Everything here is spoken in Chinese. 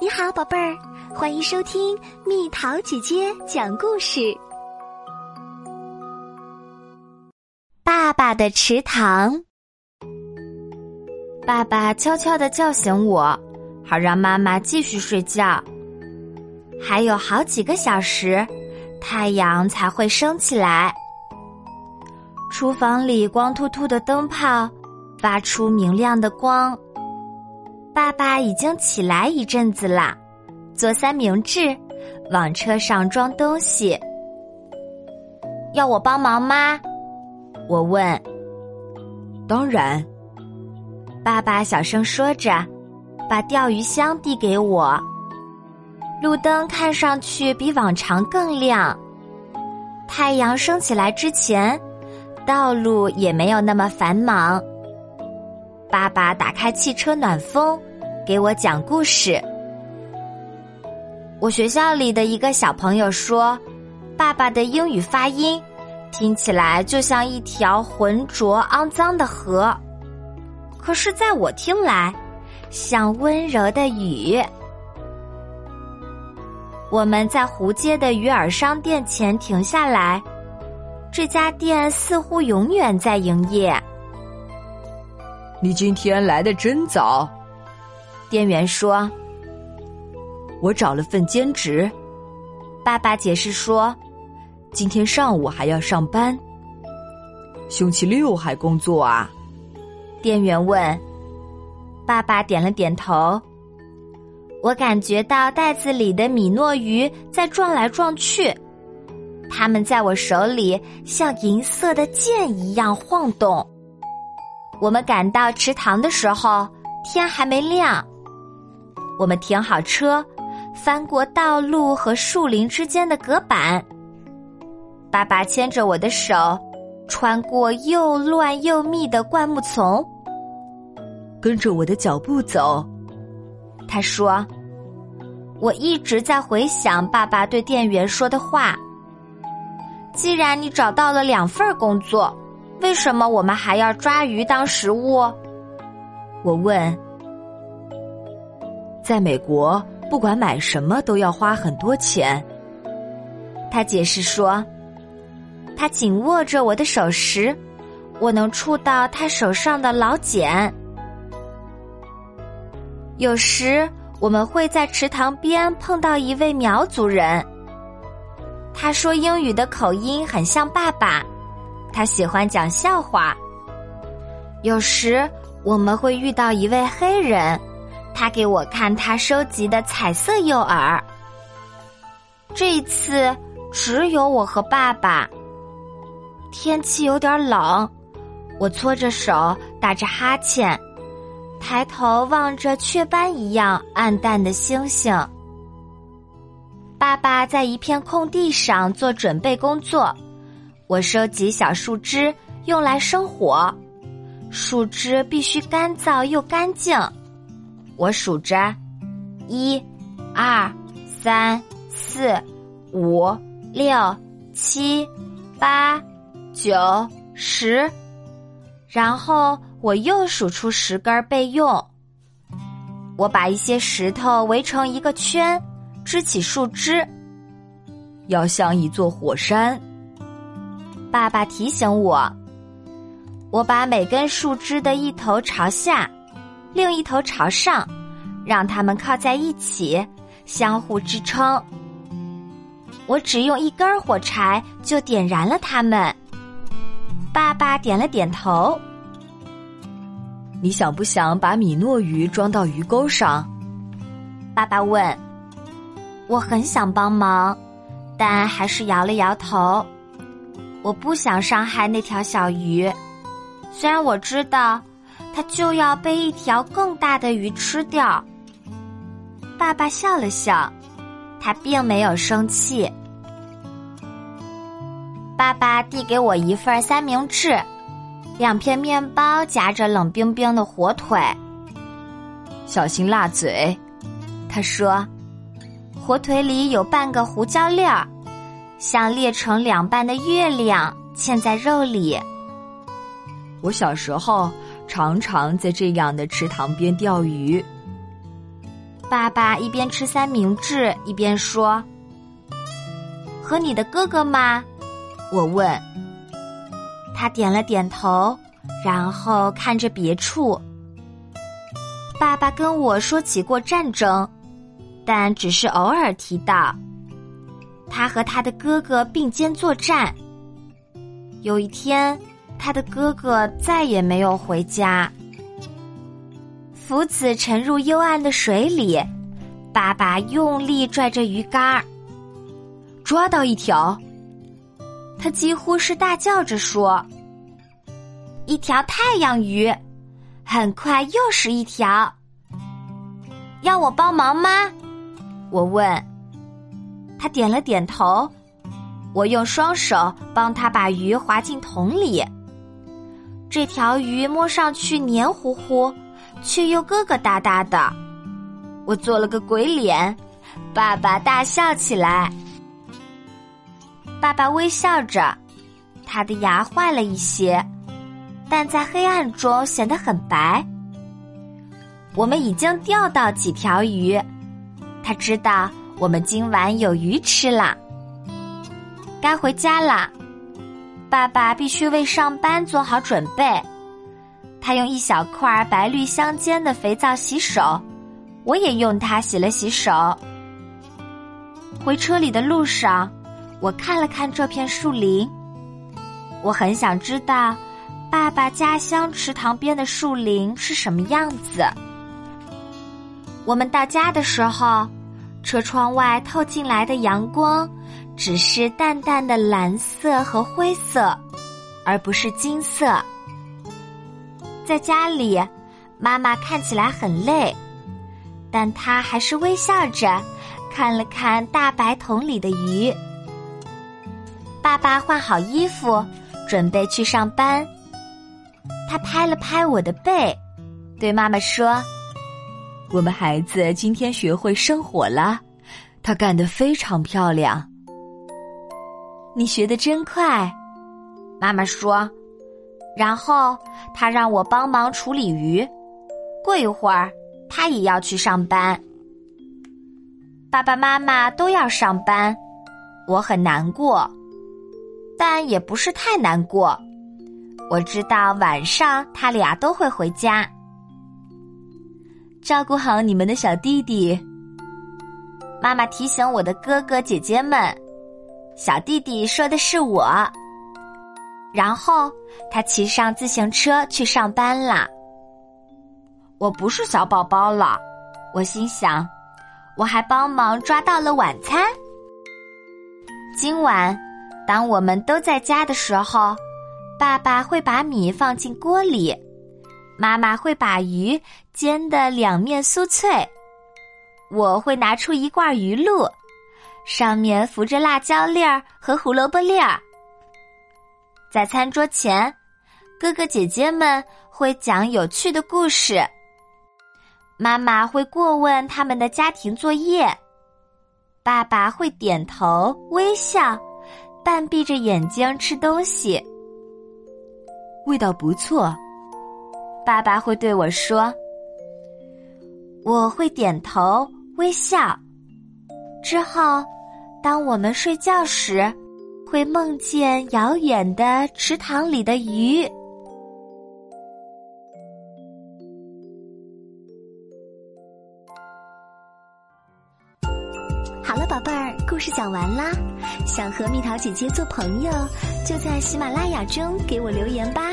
你好，宝贝儿，欢迎收听蜜桃姐姐讲故事。爸爸的池塘，爸爸悄悄的叫醒我，好让妈妈继续睡觉。还有好几个小时，太阳才会升起来。厨房里光秃秃的灯泡发出明亮的光。爸爸已经起来一阵子啦，做三明治，往车上装东西。要我帮忙吗？我问。当然。爸爸小声说着，把钓鱼箱递给我。路灯看上去比往常更亮。太阳升起来之前，道路也没有那么繁忙。爸爸打开汽车暖风。给我讲故事。我学校里的一个小朋友说：“爸爸的英语发音听起来就像一条浑浊肮脏的河，可是在我听来，像温柔的雨。”我们在湖街的鱼饵商店前停下来，这家店似乎永远在营业。你今天来的真早。店员说：“我找了份兼职。”爸爸解释说：“今天上午还要上班。”星期六还工作啊？店员问。爸爸点了点头。我感觉到袋子里的米诺鱼在撞来撞去，它们在我手里像银色的剑一样晃动。我们赶到池塘的时候，天还没亮。我们停好车，翻过道路和树林之间的隔板。爸爸牵着我的手，穿过又乱又密的灌木丛，跟着我的脚步走。他说：“我一直在回想爸爸对店员说的话。既然你找到了两份工作，为什么我们还要抓鱼当食物？”我问。在美国，不管买什么都要花很多钱。他解释说，他紧握着我的手时，我能触到他手上的老茧。有时我们会在池塘边碰到一位苗族人，他说英语的口音很像爸爸，他喜欢讲笑话。有时我们会遇到一位黑人。他给我看他收集的彩色诱饵。这一次只有我和爸爸。天气有点冷，我搓着手，打着哈欠，抬头望着雀斑一样暗淡的星星。爸爸在一片空地上做准备工作，我收集小树枝用来生火。树枝必须干燥又干净。我数着，一、二、三、四、五、六、七、八、九、十，然后我又数出十根备用。我把一些石头围成一个圈，支起树枝，要像一座火山。爸爸提醒我，我把每根树枝的一头朝下。另一头朝上，让它们靠在一起，相互支撑。我只用一根火柴就点燃了它们。爸爸点了点头。你想不想把米诺鱼装到鱼钩上？爸爸问。我很想帮忙，但还是摇了摇头。我不想伤害那条小鱼，虽然我知道。他就要被一条更大的鱼吃掉。爸爸笑了笑，他并没有生气。爸爸递给我一份三明治，两片面包夹着冷冰冰的火腿。小心辣嘴，他说。火腿里有半个胡椒粒儿，像裂成两半的月亮嵌在肉里。我小时候。常常在这样的池塘边钓鱼。爸爸一边吃三明治一边说：“和你的哥哥吗？”我问。他点了点头，然后看着别处。爸爸跟我说起过战争，但只是偶尔提到。他和他的哥哥并肩作战。有一天，他的哥哥再也没有回家。福子沉入幽暗的水里，爸爸用力拽着鱼竿，抓到一条。他几乎是大叫着说：“一条太阳鱼！”很快又是一条。要我帮忙吗？我问。他点了点头。我用双手帮他把鱼划进桶里。这条鱼摸上去黏糊糊。却又疙疙瘩瘩的，我做了个鬼脸，爸爸大笑起来。爸爸微笑着，他的牙坏了一些，但在黑暗中显得很白。我们已经钓到几条鱼，他知道我们今晚有鱼吃了。该回家了，爸爸必须为上班做好准备。他用一小块白绿相间的肥皂洗手，我也用它洗了洗手。回车里的路上，我看了看这片树林，我很想知道爸爸家乡池塘边的树林是什么样子。我们到家的时候，车窗外透进来的阳光只是淡淡的蓝色和灰色，而不是金色。在家里，妈妈看起来很累，但她还是微笑着看了看大白桶里的鱼。爸爸换好衣服，准备去上班。他拍了拍我的背，对妈妈说：“我们孩子今天学会生火了，他干得非常漂亮。你学得真快。”妈妈说。然后他让我帮忙处理鱼，过一会儿他也要去上班。爸爸妈妈都要上班，我很难过，但也不是太难过。我知道晚上他俩都会回家，照顾好你们的小弟弟。妈妈提醒我的哥哥姐姐们，小弟弟说的是我。然后他骑上自行车去上班了。我不是小宝宝了，我心想，我还帮忙抓到了晚餐。今晚，当我们都在家的时候，爸爸会把米放进锅里，妈妈会把鱼煎的两面酥脆，我会拿出一罐鱼露，上面浮着辣椒粒儿和胡萝卜粒儿。在餐桌前，哥哥姐姐们会讲有趣的故事。妈妈会过问他们的家庭作业，爸爸会点头微笑，半闭着眼睛吃东西。味道不错，爸爸会对我说。我会点头微笑。之后，当我们睡觉时。会梦见遥远的池塘里的鱼。好了，宝贝儿，故事讲完啦。想和蜜桃姐姐做朋友，就在喜马拉雅中给我留言吧。